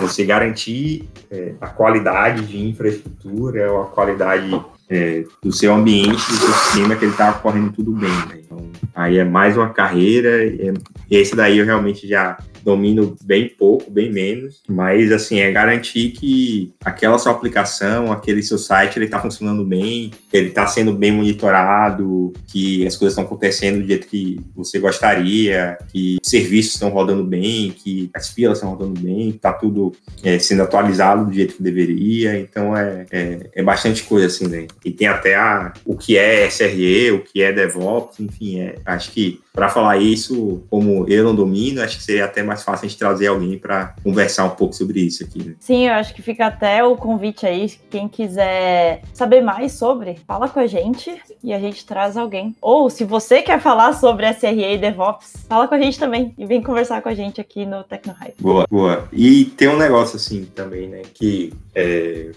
você garantir é, a qualidade de infraestrutura, a qualidade é, do seu ambiente, do seu sistema, que ele está correndo tudo bem. Né? Então, aí é mais uma carreira, e esse daí eu realmente já domino bem pouco, bem menos, mas assim, é garantir que aquela sua aplicação, aquele seu site, ele está funcionando bem, ele está sendo bem monitorado, que as coisas estão acontecendo do jeito que você gostaria, que serviços estão rodando bem, que as filas estão rodando bem, está tudo é, sendo atualizado do jeito que deveria, então é, é, é, bastante coisa assim, né? E tem até a, o que é SRE, o que é DevOps, enfim, é, acho que para falar isso, como eu não domino, acho que seria até mais fácil a gente trazer alguém para conversar um pouco sobre isso aqui. Né? Sim, eu acho que fica até o convite aí, quem quiser saber mais sobre, fala com a gente e a gente traz alguém. Ou se você quer falar sobre SRE e DevOps, fala com a gente também e vem conversar com a gente aqui no TecnoHype. Boa, boa. E tem um negócio assim também, né, que é,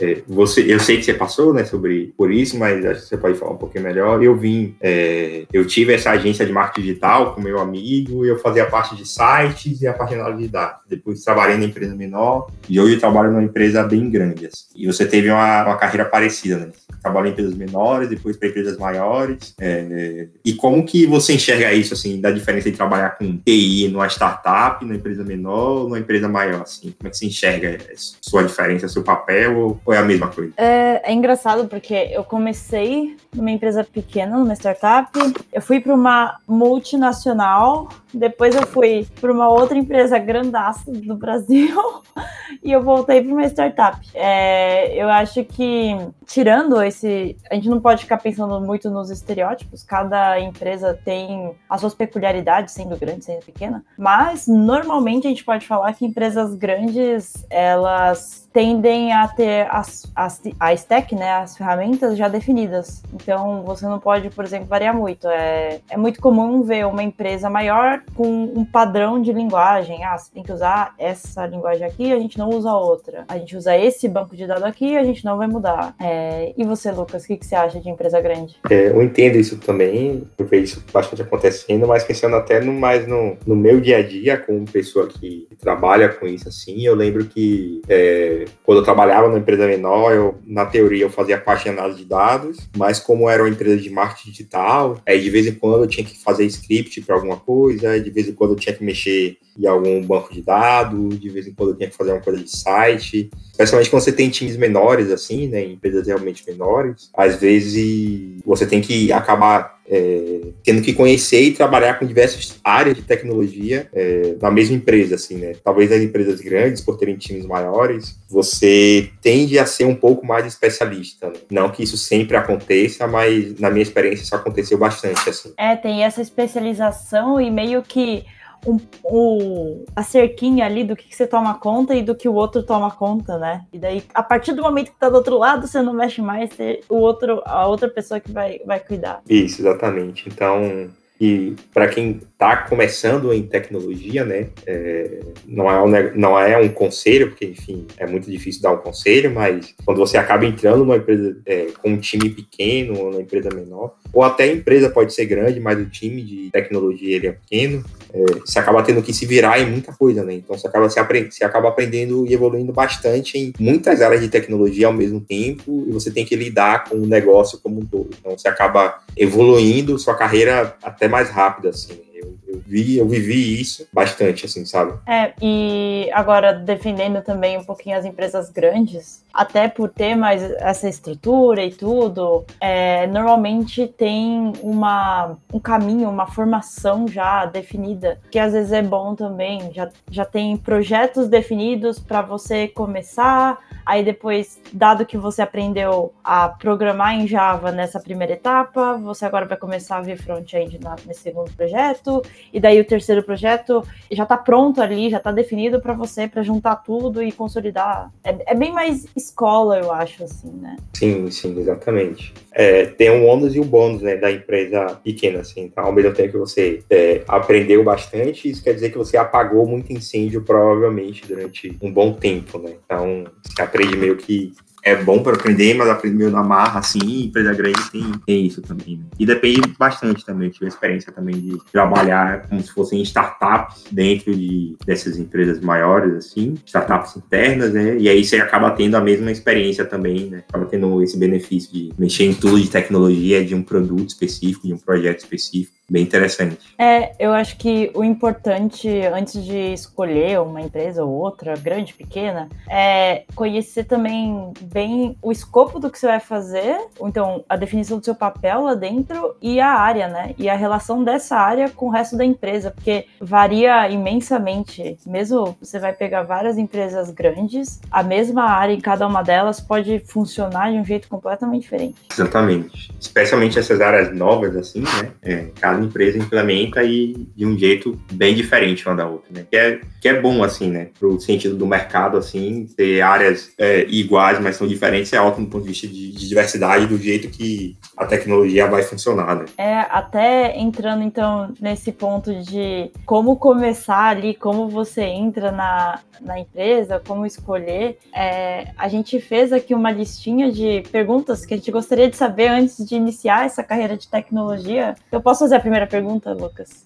é, você, eu sei que você passou, né, sobre por isso, mas acho que você pode falar um pouquinho melhor. Eu vim, é, eu tive essa agência de marketing digital com meu amigo, eu fazia parte de sites e a parte de análise de dados. Depois trabalhei na empresa menor e hoje eu trabalho numa empresa bem grande. Assim. E você teve uma, uma carreira parecida, né? Trabalhou em empresas menores, depois para empresas maiores. É, e como que você enxerga isso, assim, da diferença de trabalhar com TI numa startup, numa empresa menor, numa empresa maior, assim? Como é que você enxerga sua diferença, seu papel, ou é a mesma coisa? É, é engraçado porque eu comecei numa empresa pequena, numa startup, eu fui para uma multinacional, depois eu fui para uma outra empresa grandaça do Brasil e eu voltei para uma startup. É, eu acho que, tirando esse. A gente não pode ficar pensando muito nos estereótipos, cada empresa tem as suas peculiaridades, sendo grande, sendo pequena, mas normalmente a gente pode falar que empresas grandes, elas tendem a ter as, as, a stack, né, as ferramentas já definidas. Então, você não pode, por exemplo, variar muito. É, é muito comum ver uma empresa maior com um padrão de linguagem. Ah, você tem que usar essa linguagem aqui, a gente não usa outra. A gente usa esse banco de dados aqui, a gente não vai mudar. É, e você, Lucas, o que, que você acha de empresa grande? É, eu entendo isso também, eu vejo isso bastante acontecendo, mas pensando até no, mais no, no meu dia a dia, como pessoa que trabalha com isso assim, eu lembro que é, quando eu trabalhava numa empresa menor, eu, na teoria eu fazia parte de análise de dados, mas como era uma empresa de marketing digital, aí de vez em quando eu tinha que fazer script para alguma coisa, de vez em quando eu tinha que mexer em algum banco de dados, de vez em quando eu tinha que fazer uma coisa de site, especialmente quando você tem times menores, assim, né, empresas realmente menores, às vezes você tem que acabar é, tendo que conhecer e trabalhar com diversas áreas de tecnologia é, na mesma empresa, assim, né? Talvez as empresas grandes, por terem times maiores, você tende a ser um pouco mais especialista. Né? Não que isso sempre aconteça, mas na minha experiência isso aconteceu bastante, assim. É, tem essa especialização e meio que um, um, a cerquinha ali do que, que, você toma conta e do que o outro toma conta, né? E daí, a partir do momento que tá do outro lado, você não mexe mais, você, o outro, a outra pessoa que vai, vai cuidar. Isso, exatamente. Então, e para quem está começando em tecnologia, né, é, não, é um, não é um conselho, porque, enfim, é muito difícil dar um conselho, mas quando você acaba entrando numa empresa é, com um time pequeno, ou numa empresa menor, ou até a empresa pode ser grande, mas o time de tecnologia ele é pequeno, é, você acaba tendo que se virar em muita coisa, né? Então você acaba, se aprend você acaba aprendendo e evoluindo bastante em muitas áreas de tecnologia ao mesmo tempo, e você tem que lidar com o negócio como um todo. Então você acaba evoluindo sua carreira até mais rápida, assim. Eu, eu, vi, eu vivi isso bastante, assim, sabe? É, e agora defendendo também um pouquinho as empresas grandes, até por ter mais essa estrutura e tudo, é, normalmente tem uma, um caminho, uma formação já definida, que às vezes é bom também, já, já tem projetos definidos para você começar, aí depois, dado que você aprendeu a programar em Java nessa primeira etapa, você agora vai começar a ver front-end nesse segundo projeto, e daí o terceiro projeto já está pronto ali, já está definido para você, para juntar tudo e consolidar. É, é bem mais escola, eu acho, assim, né? Sim, sim, exatamente. É, tem um ônus e um bônus, né, da empresa pequena, assim. Então, ao mesmo tempo que você é, aprendeu bastante, isso quer dizer que você apagou muito incêndio, provavelmente, durante um bom tempo, né? Então, você aprende meio que é bom para aprender, mas aprender meio na marra, assim, empresa grande tem, tem isso também. Né? E depende bastante também. Eu tive a experiência também de trabalhar como se fossem startups dentro de, dessas empresas maiores, assim, startups internas, né? E aí você acaba tendo a mesma experiência também, né? Acaba tendo esse benefício de mexer em tudo de tecnologia, de um produto específico, de um projeto específico bem interessante. É, eu acho que o importante, antes de escolher uma empresa ou outra, grande, pequena, é conhecer também bem o escopo do que você vai fazer, então a definição do seu papel lá dentro e a área, né? E a relação dessa área com o resto da empresa, porque varia imensamente. Mesmo você vai pegar várias empresas grandes, a mesma área em cada uma delas pode funcionar de um jeito completamente diferente. Exatamente. Especialmente essas áreas novas, assim, né? É, cada cada empresa implementa e de um jeito bem diferente uma da outra, né? Que é, que é bom, assim, né? Pro sentido do mercado, assim, ter áreas é, iguais, mas são diferentes, é ótimo do ponto de vista de, de diversidade, do jeito que a tecnologia vai funcionar, né? É, até entrando então nesse ponto de como começar ali, como você entra na, na empresa, como escolher, é, a gente fez aqui uma listinha de perguntas que a gente gostaria de saber antes de iniciar essa carreira de tecnologia. Eu posso fazer a primeira pergunta, Lucas?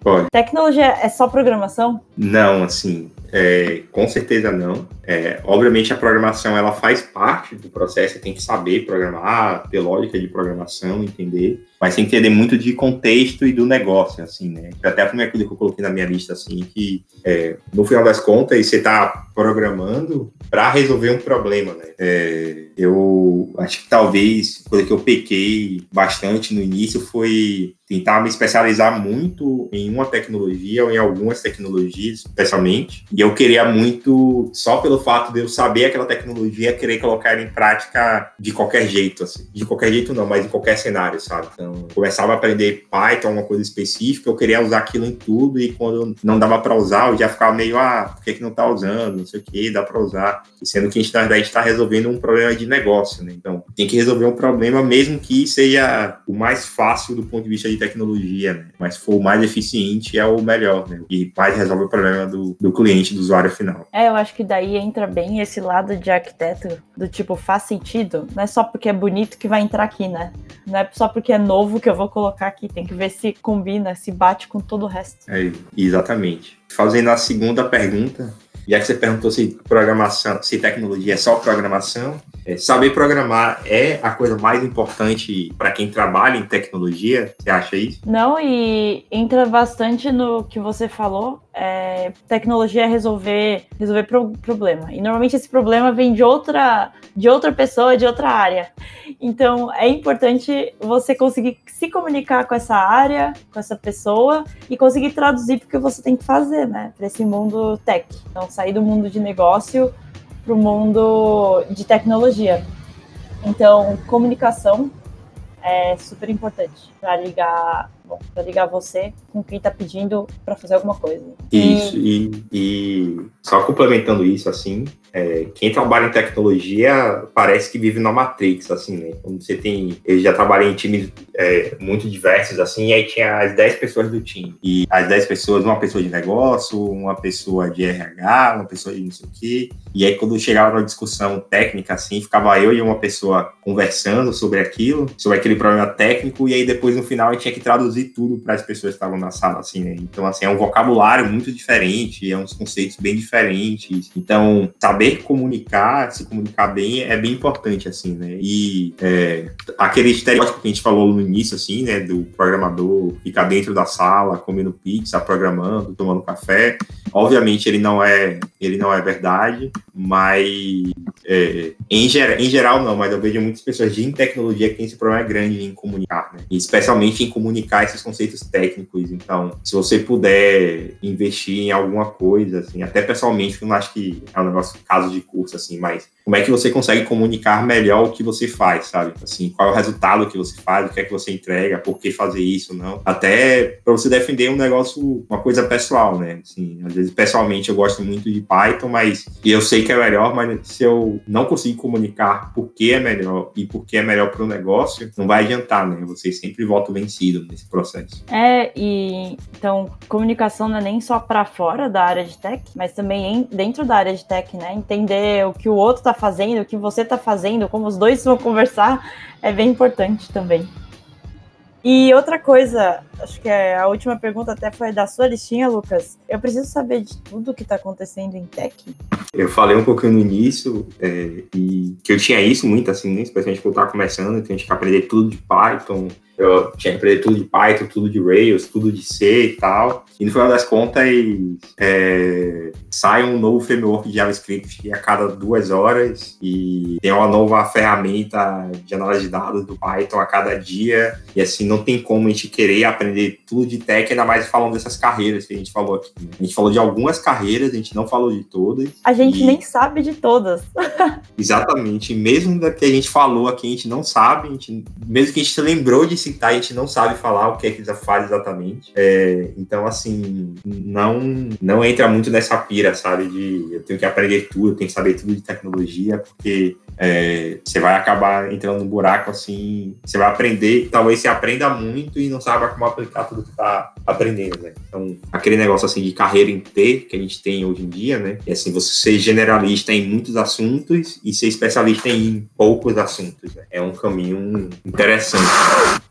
Pode. Tecnologia é só programação? Não, assim, é, com certeza não. É, obviamente a programação ela faz parte do processo, você tem que saber programar, ter lógica de programação, entender, mas tem que entender muito de contexto e do negócio, assim, né? Até a primeira coisa que eu coloquei na minha lista, assim, que é, no final das contas você está programando para resolver um problema, né? É, eu acho que talvez coisa que eu pequei bastante no início foi tentar me especializar muito em uma tecnologia ou em algumas tecnologias, especialmente, e eu queria muito só pelo fato de eu saber aquela tecnologia, querer colocar ela em prática de qualquer jeito, assim. De qualquer jeito não, mas em qualquer cenário, sabe? Então, começava a aprender Python, uma coisa específica, eu queria usar aquilo em tudo e quando não dava para usar, eu já ficava meio, ah, por que, que não tá usando? Não sei o que, dá para usar. Sendo que a gente, na verdade, está resolvendo um problema de negócio, né? Então, tem que resolver um problema, mesmo que seja o mais fácil do ponto de vista de tecnologia, né? Mas for o mais eficiente, é o melhor, né? E mais resolve o problema do, do cliente, do usuário final. É, eu acho que daí entra bem esse lado de arquiteto, do tipo, faz sentido. Não é só porque é bonito que vai entrar aqui, né? Não é só porque é novo que eu vou colocar aqui. Tem que ver se combina, se bate com todo o resto. É, exatamente. Fazendo a segunda pergunta, já que você perguntou se programação, se tecnologia é só programação, é, saber programar é a coisa mais importante para quem trabalha em tecnologia? Você acha isso? Não, e entra bastante no que você falou. É, tecnologia resolver, resolver pro, problema. E normalmente esse problema vem de outra, de outra pessoa, de outra área. Então é importante você conseguir se comunicar com essa área, com essa pessoa e conseguir traduzir porque você tem que fazer, né? Para esse mundo tech. Então sair do mundo de negócio para o mundo de tecnologia. Então, comunicação é super importante para ligar para ligar você com quem está pedindo para fazer alguma coisa. Isso, e, e só complementando isso, assim, é, quem trabalha em tecnologia parece que vive na Matrix, assim, né? Quando você tem. Eu já trabalhei em times é, muito diversos, assim, e aí tinha as 10 pessoas do time. E as 10 pessoas, uma pessoa de negócio, uma pessoa de RH, uma pessoa de não sei o quê. E aí, quando chegava na discussão técnica, assim, ficava eu e uma pessoa conversando sobre aquilo, sobre aquele problema técnico, e aí depois no final gente tinha que traduzir tudo para as pessoas que estavam na sala, assim, né? Então, assim, é um vocabulário muito diferente, é uns conceitos bem diferentes. Então, saber comunicar, se comunicar bem, é bem importante, assim, né? E é, aquele estereótipo que a gente falou no início, assim, né? Do programador ficar dentro da sala, comendo pizza, programando, tomando café. Obviamente, ele não é, ele não é verdade, mas é, em, ger em geral não, mas eu vejo muitas pessoas de tecnologia que têm esse problema grande em comunicar, né? E especialmente em comunicar esses conceitos técnicos. Então, se você puder investir em alguma coisa, assim, até pessoalmente, eu não acho que é um negócio caso de curso, assim, mas como é que você consegue comunicar melhor o que você faz, sabe? Assim, qual é o resultado que você faz, o que é que você entrega, por que fazer isso, não? Até para você defender um negócio, uma coisa pessoal, né? Assim, às vezes, pessoalmente, eu gosto muito de Python, mas eu sei que é melhor, mas se eu não conseguir comunicar por que é melhor e por que é melhor para o negócio, não vai adiantar, né? Você sempre volta vencido nesse processo. É, e então, comunicação não é nem só para fora da área de tech, mas também dentro da área de tech, né? Entender o que o outro está fazendo, o que você está fazendo, como os dois vão conversar, é bem importante também. E outra coisa, acho que é a última pergunta até foi da sua listinha, Lucas. Eu preciso saber de tudo que está acontecendo em tech. Eu falei um pouquinho no início é, e que eu tinha isso muito, assim, né? especialmente quando eu estava começando, que a gente quer aprender tudo de Python, eu tinha que aprender tudo de Python, tudo de Rails, tudo de C e tal. E no final das contas, é, sai um novo framework de JavaScript a cada duas horas e tem uma nova ferramenta de análise de dados do Python a cada dia. E assim, não tem como a gente querer aprender tudo de tech, ainda mais falando dessas carreiras que a gente falou aqui. Né? A gente falou de algumas carreiras, a gente não falou de todas. A gente e... nem sabe de todas. Exatamente. Mesmo da que a gente falou aqui, a gente não sabe, a gente... mesmo que a gente se lembrou de citar, a gente não sabe falar o que é que faz exatamente. É... Então, assim, não, não entra muito nessa pira, sabe? De eu tenho que aprender tudo, eu tenho que saber tudo de tecnologia, porque é, você vai acabar entrando num buraco assim, você vai aprender, talvez você aprenda muito e não saiba como aplicar tudo que está aprendendo, né? Então, aquele negócio assim de carreira em T que a gente tem hoje em dia, né? É assim, você ser generalista em muitos assuntos e ser especialista em poucos assuntos. Né? É um caminho interessante.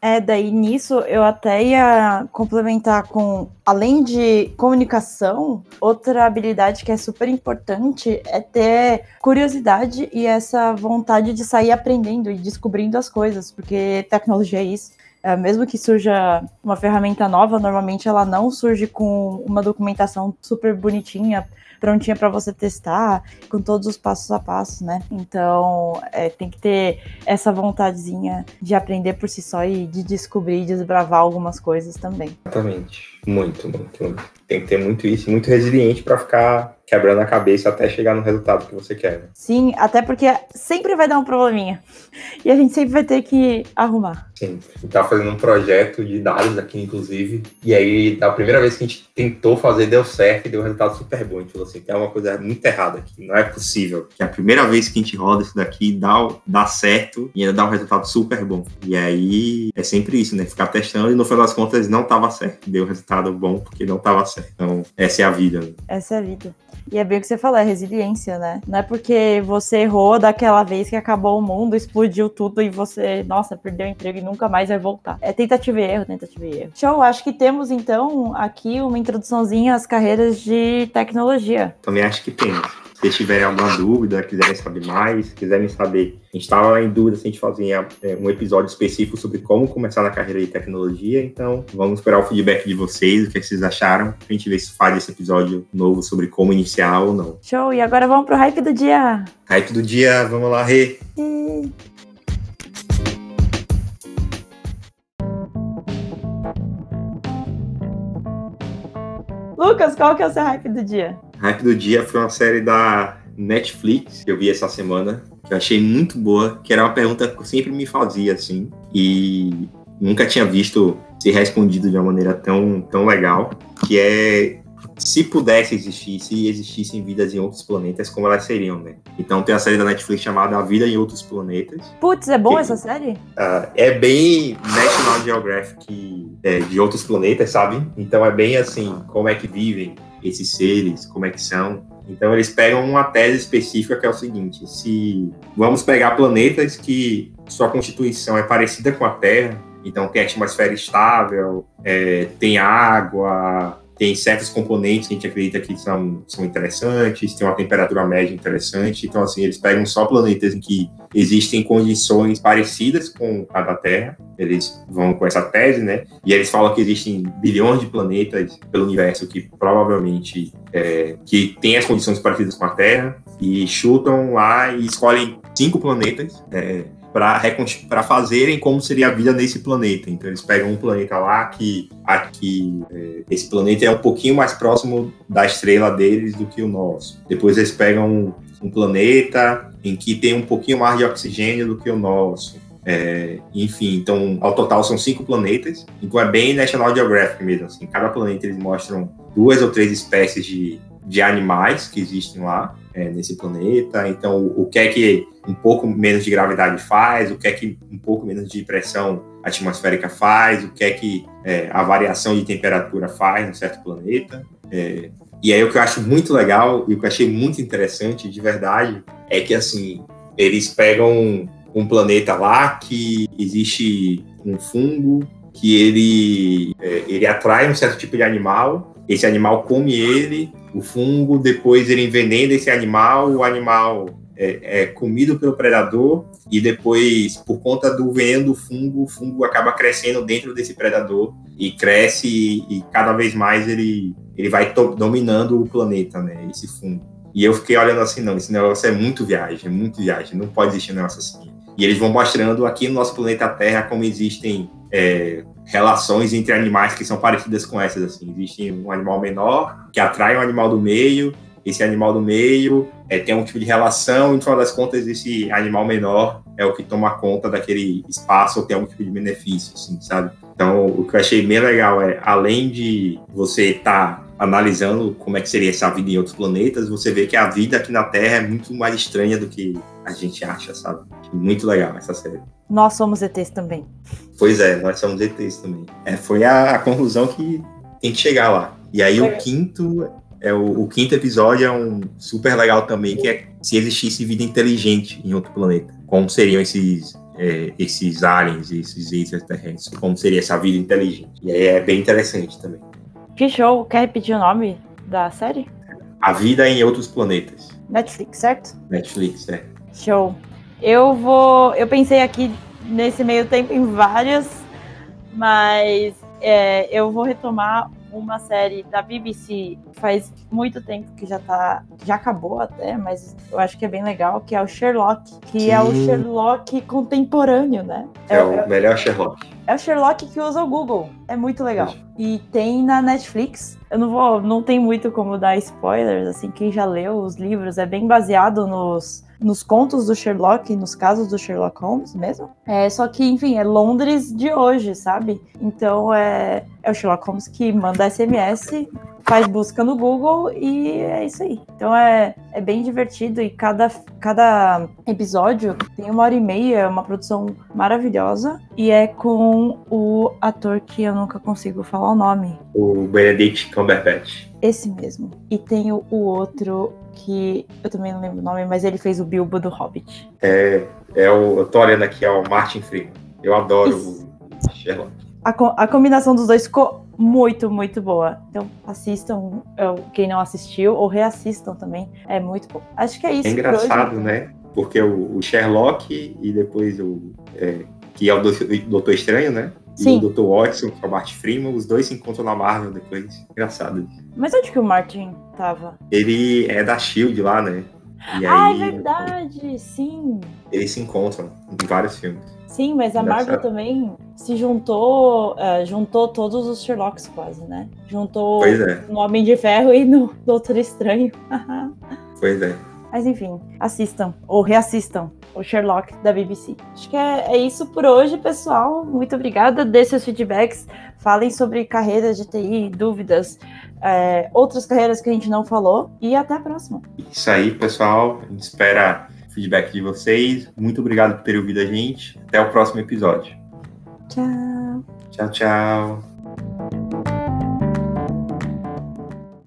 É, daí nisso eu até ia complementar com, além de comunicação, outra habilidade que é super importante é ter curiosidade e essa vontade de sair aprendendo e descobrindo as coisas, porque tecnologia é isso. É, mesmo que surja uma ferramenta nova, normalmente ela não surge com uma documentação super bonitinha, prontinha para você testar, com todos os passos a passo, né? Então, é, tem que ter essa vontadezinha de aprender por si só e de descobrir e desbravar algumas coisas também. Exatamente. Muito, muito, muito. Tem que ter muito isso, muito resiliente para ficar quebrando a cabeça até chegar no resultado que você quer. Né? Sim, até porque sempre vai dar um probleminha. E a gente sempre vai ter que arrumar. Sim. A gente tá fazendo um projeto de dados aqui, inclusive. E aí, da primeira vez que a gente tentou fazer, deu certo e deu um resultado super bom. A gente falou assim: tem uma coisa muito errada aqui. Não é possível. Que a primeira vez que a gente roda isso daqui dá, dá certo e ainda dá um resultado super bom. E aí é sempre isso, né? Ficar testando e no final das contas não tava certo. Deu um resultado bom porque não tava certo. Então, essa é a vida. Né? Essa é a vida. E é bem o que você falou, é resiliência, né? Não é porque você errou daquela vez que acabou o mundo, explodiu tudo e você, nossa, perdeu o emprego e nunca mais vai voltar. É tentativa e erro, tentativa e erro. Show, acho que temos então aqui uma introduçãozinha às carreiras de tecnologia. Também acho que temos vocês tiverem alguma dúvida, quiserem saber mais, quiserem saber. A gente estava em dúvida se a gente fazia é, um episódio específico sobre como começar na carreira de tecnologia, então vamos esperar o feedback de vocês, o que, é que vocês acharam, pra gente ver se faz esse episódio novo sobre como iniciar ou não. Show! E agora vamos pro hype do dia. Hype do dia, vamos lá, Rê. Lucas, qual que é o seu hype do dia? Hype do dia foi uma série da Netflix que eu vi essa semana, que eu achei muito boa, que era uma pergunta que eu sempre me fazia, assim, e nunca tinha visto ser respondido de uma maneira tão, tão legal, que é se pudesse existir, se existissem vidas em outros planetas, como elas seriam, né? Então tem a série da Netflix chamada A Vida em Outros Planetas. Putz, é bom que, essa série? Uh, é bem National Geographic é, de outros planetas, sabe? Então é bem assim, como é que vivem esses seres, como é que são. Então eles pegam uma tese específica que é o seguinte: se vamos pegar planetas que sua constituição é parecida com a Terra, então tem atmosfera estável, é, tem água, tem certos componentes que a gente acredita que são, são interessantes, tem uma temperatura média interessante. Então, assim, eles pegam só planetas em que existem condições parecidas com a da Terra. Eles vão com essa tese, né? E eles falam que existem bilhões de planetas pelo universo que provavelmente é, que têm as condições parecidas com a Terra e chutam lá e escolhem cinco planetas. É, para fazerem como seria a vida nesse planeta. Então eles pegam um planeta lá que aqui é, esse planeta é um pouquinho mais próximo da estrela deles do que o nosso. Depois eles pegam um, um planeta em que tem um pouquinho mais de oxigênio do que o nosso. É, enfim, então ao total são cinco planetas. Então é bem National Geographic mesmo. Assim, cada planeta eles mostram duas ou três espécies de, de animais que existem lá é, nesse planeta. Então, o, o que é que um pouco menos de gravidade faz, o que é que um pouco menos de pressão atmosférica faz, o que é que é, a variação de temperatura faz em certo planeta. É, e aí o que eu acho muito legal e o que eu achei muito interessante de verdade é que assim eles pegam um, um planeta lá que existe um fungo que ele é, ele atrai um certo tipo de animal, esse animal come ele, o fungo depois ele envenena esse animal, o animal é, é, comido pelo predador e depois, por conta do veneno do fungo, o fungo acaba crescendo dentro desse predador e cresce e, e cada vez mais ele, ele vai dominando o planeta, né? Esse fungo. E eu fiquei olhando assim, não, esse negócio é muito viagem, é muito viagem, não pode existir um negócio assim. E eles vão mostrando aqui no nosso planeta Terra como existem é, relações entre animais que são parecidas com essas. Assim. Existe um animal menor que atrai um animal do meio, esse animal do meio é, tem um tipo de relação, e no final das contas, esse animal menor é o que toma conta daquele espaço ou tem algum tipo de benefício, assim, sabe? Então, o que eu achei bem legal é, além de você estar tá analisando como é que seria essa vida em outros planetas, você vê que a vida aqui na Terra é muito mais estranha do que a gente acha, sabe? Muito legal essa série. Nós somos ETs também. Pois é, nós somos ETs também. É, foi a, a conclusão que tem que chegar lá. E aí o quinto é o, o, quinto episódio é um super legal também, que é se existisse vida inteligente em outro planeta. Como seriam esses, é, esses aliens, esses extraterrestres? Como seria essa vida inteligente? E aí é bem interessante também. Que show! Quer repetir o nome da série? A Vida em Outros Planetas. Netflix, certo? Netflix, é. Show. Eu vou. Eu pensei aqui nesse meio tempo em várias, mas é, eu vou retomar uma série da BBC faz muito tempo que já tá. Já acabou até, mas eu acho que é bem legal, que é o Sherlock, que Sim. é o Sherlock contemporâneo, né? É, é o melhor Sherlock. É o Sherlock que usa o Google. É muito legal. E tem na Netflix. Eu não vou. Não tem muito como dar spoilers, assim, quem já leu os livros é bem baseado nos nos contos do Sherlock, nos casos do Sherlock Holmes mesmo. É, só que, enfim, é Londres de hoje, sabe? Então é, é o Sherlock Holmes que manda SMS faz busca no Google e é isso aí. Então é, é bem divertido e cada, cada episódio tem uma hora e meia, é uma produção maravilhosa e é com o ator que eu nunca consigo falar o nome. O Benedict Cumberbatch. Esse mesmo. E tem o, outro que eu também não lembro o nome, mas ele fez o Bilbo do Hobbit. É, é o, eu tô olhando aqui, é o Martin Freeman. Eu adoro isso. o Sherlock. A, a combinação dos dois ficou muito, muito boa. Então assistam, quem não assistiu, ou reassistam também. É muito bom. Acho que é isso. É engraçado, né? Porque o, o, Sherlock e depois o. É, que é o Doutor Estranho, né? Sim. E o Dr. Watson, que é o Martin Freeman, os dois se encontram na Marvel depois. Engraçado. Mas onde que o Martin tava? Ele é da Shield lá, né? E ah, é aí, é verdade, sim. Eles se encontram em vários filmes. Sim, mas a Marvel também se juntou, uh, juntou todos os Sherlocks quase, né? Juntou é. no Homem de Ferro e no Doutor Estranho. pois é. Mas enfim, assistam ou reassistam o Sherlock da BBC. Acho que é, é isso por hoje, pessoal. Muito obrigada. Dê seus feedbacks, falem sobre carreiras de TI, dúvidas, é, outras carreiras que a gente não falou. E até a próxima. Isso aí, pessoal. A gente espera feedback de vocês. Muito obrigado por ter ouvido a gente. Até o próximo episódio. Tchau. Tchau, tchau.